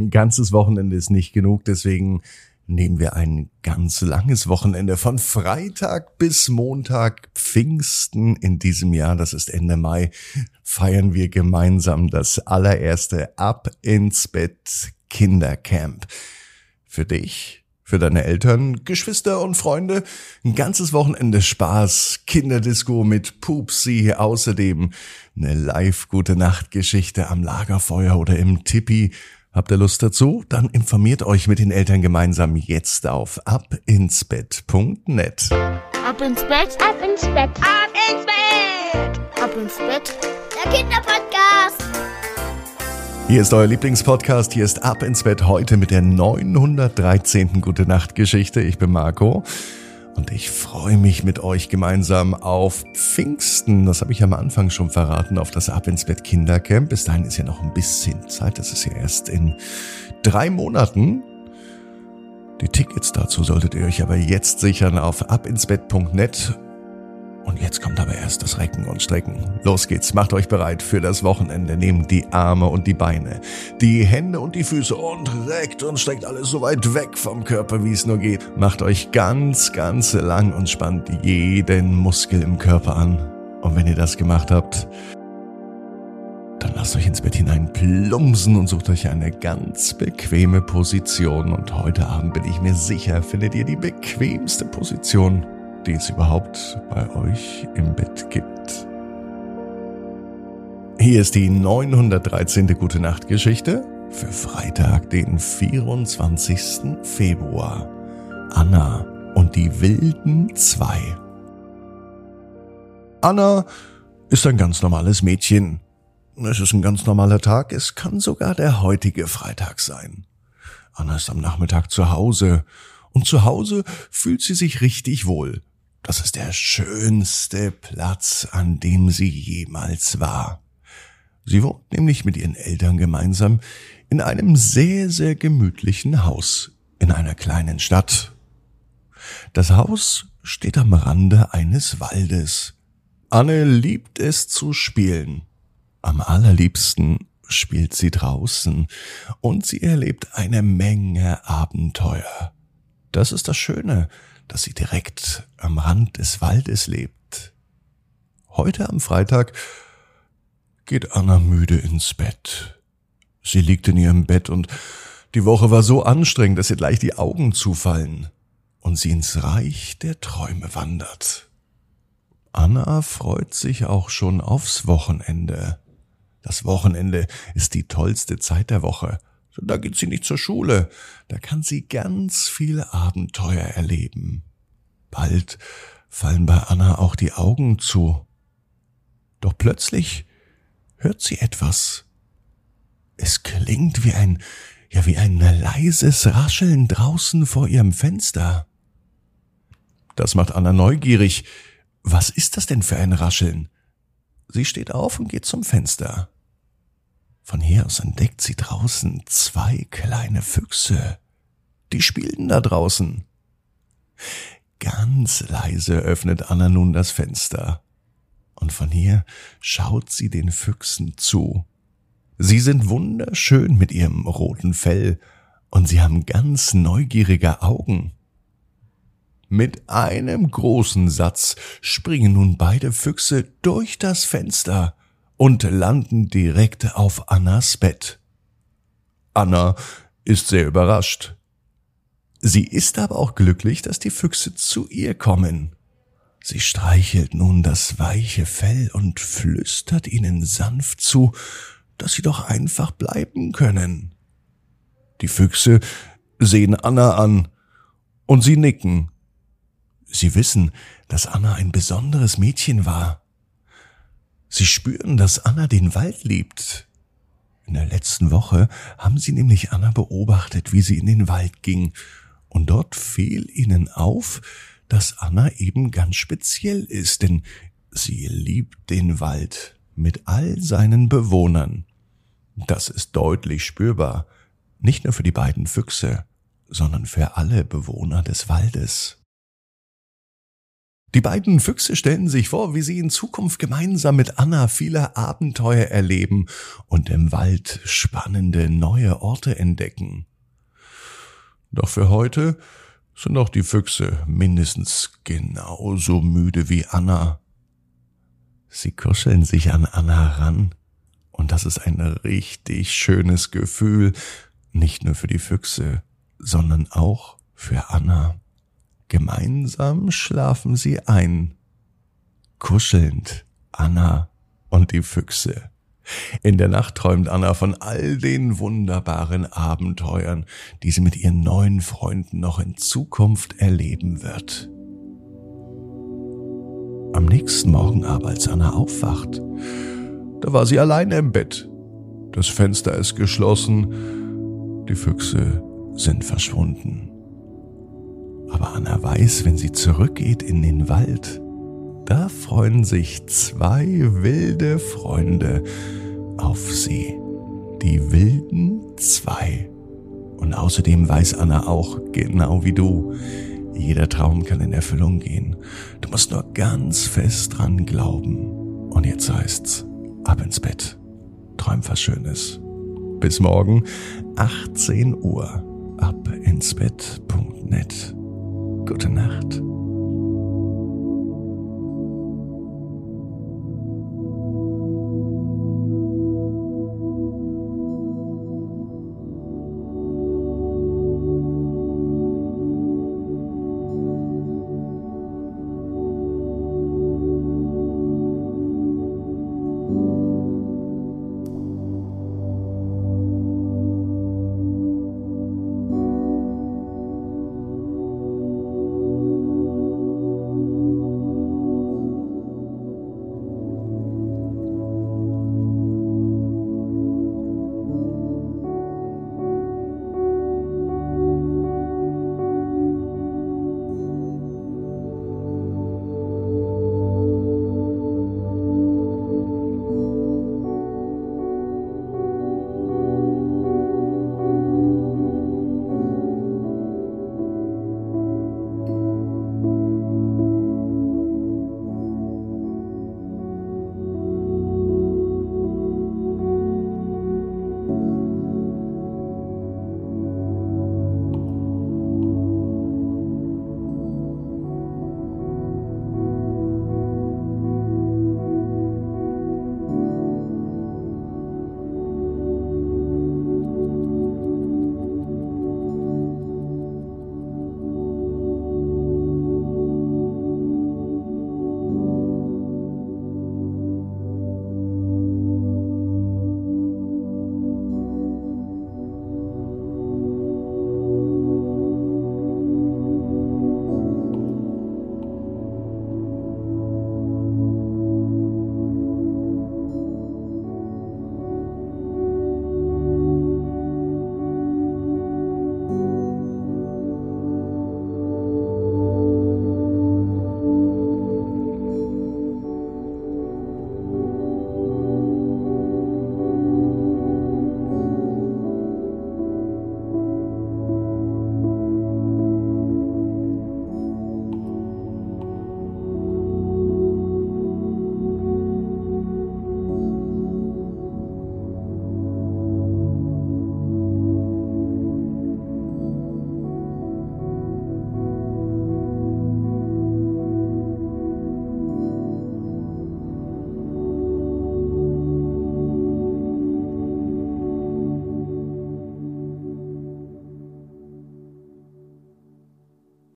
Ein ganzes Wochenende ist nicht genug, deswegen nehmen wir ein ganz langes Wochenende von Freitag bis Montag Pfingsten in diesem Jahr, das ist Ende Mai, feiern wir gemeinsam das allererste Ab ins Bett Kindercamp. Für dich, für deine Eltern, Geschwister und Freunde ein ganzes Wochenende Spaß, Kinderdisco mit Pupsi, außerdem eine live gute Nacht Geschichte am Lagerfeuer oder im Tippi Habt ihr Lust dazu? Dann informiert euch mit den Eltern gemeinsam jetzt auf abinsbett.net. Ab ins Bett, ab ins Bett, ab ins Bett, ab ins Bett. Der Kinderpodcast. Hier ist euer Lieblingspodcast. Hier ist Ab ins Bett heute mit der 913. Gute Nacht Geschichte. Ich bin Marco. Und ich freue mich mit euch gemeinsam auf Pfingsten. Das habe ich am Anfang schon verraten, auf das Ab ins Bett Kindercamp. Bis dahin ist ja noch ein bisschen Zeit. Das ist ja erst in drei Monaten. Die Tickets dazu solltet ihr euch aber jetzt sichern auf abinsbett.net und jetzt kommt aber erst das Recken und Strecken. Los geht's, macht euch bereit für das Wochenende. Nehmt die Arme und die Beine, die Hände und die Füße und reckt und streckt alles so weit weg vom Körper, wie es nur geht. Macht euch ganz, ganz lang und spannt jeden Muskel im Körper an. Und wenn ihr das gemacht habt, dann lasst euch ins Bett hinein plumpsen und sucht euch eine ganz bequeme Position. Und heute Abend bin ich mir sicher, findet ihr die bequemste Position die es überhaupt bei euch im Bett gibt. Hier ist die 913. Gute Nacht Geschichte für Freitag, den 24. Februar. Anna und die wilden zwei. Anna ist ein ganz normales Mädchen. Es ist ein ganz normaler Tag, es kann sogar der heutige Freitag sein. Anna ist am Nachmittag zu Hause und zu Hause fühlt sie sich richtig wohl. Das ist der schönste Platz, an dem sie jemals war. Sie wohnt nämlich mit ihren Eltern gemeinsam in einem sehr, sehr gemütlichen Haus in einer kleinen Stadt. Das Haus steht am Rande eines Waldes. Anne liebt es zu spielen. Am allerliebsten spielt sie draußen und sie erlebt eine Menge Abenteuer. Das ist das Schöne dass sie direkt am Rand des Waldes lebt. Heute am Freitag geht Anna müde ins Bett. Sie liegt in ihrem Bett und die Woche war so anstrengend, dass ihr gleich die Augen zufallen und sie ins Reich der Träume wandert. Anna freut sich auch schon aufs Wochenende. Das Wochenende ist die tollste Zeit der Woche. Da geht sie nicht zur Schule. Da kann sie ganz viele Abenteuer erleben. Bald fallen bei Anna auch die Augen zu. Doch plötzlich hört sie etwas. Es klingt wie ein, ja wie ein leises Rascheln draußen vor ihrem Fenster. Das macht Anna neugierig. Was ist das denn für ein Rascheln? Sie steht auf und geht zum Fenster. Von hier aus entdeckt sie draußen zwei kleine Füchse. Die spielten da draußen. Ganz leise öffnet Anna nun das Fenster. Und von hier schaut sie den Füchsen zu. Sie sind wunderschön mit ihrem roten Fell und sie haben ganz neugierige Augen. Mit einem großen Satz springen nun beide Füchse durch das Fenster und landen direkt auf Annas Bett. Anna ist sehr überrascht. Sie ist aber auch glücklich, dass die Füchse zu ihr kommen. Sie streichelt nun das weiche Fell und flüstert ihnen sanft zu, dass sie doch einfach bleiben können. Die Füchse sehen Anna an und sie nicken. Sie wissen, dass Anna ein besonderes Mädchen war. Sie spüren, dass Anna den Wald liebt. In der letzten Woche haben sie nämlich Anna beobachtet, wie sie in den Wald ging, und dort fiel ihnen auf, dass Anna eben ganz speziell ist, denn sie liebt den Wald mit all seinen Bewohnern. Das ist deutlich spürbar, nicht nur für die beiden Füchse, sondern für alle Bewohner des Waldes. Die beiden Füchse stellen sich vor, wie sie in Zukunft gemeinsam mit Anna viele Abenteuer erleben und im Wald spannende neue Orte entdecken. Doch für heute sind auch die Füchse mindestens genauso müde wie Anna. Sie kuscheln sich an Anna ran, und das ist ein richtig schönes Gefühl, nicht nur für die Füchse, sondern auch für Anna. Gemeinsam schlafen sie ein, kuschelnd Anna und die Füchse. In der Nacht träumt Anna von all den wunderbaren Abenteuern, die sie mit ihren neuen Freunden noch in Zukunft erleben wird. Am nächsten Morgen aber, als Anna aufwacht, da war sie allein im Bett. Das Fenster ist geschlossen, die Füchse sind verschwunden. Aber Anna weiß, wenn sie zurückgeht in den Wald, da freuen sich zwei wilde Freunde auf sie. Die wilden zwei. Und außerdem weiß Anna auch, genau wie du, jeder Traum kann in Erfüllung gehen. Du musst nur ganz fest dran glauben. Und jetzt heißt's, ab ins Bett. Träum was Schönes. Bis morgen, 18 Uhr, ab ins Bett.net. Gute Nacht.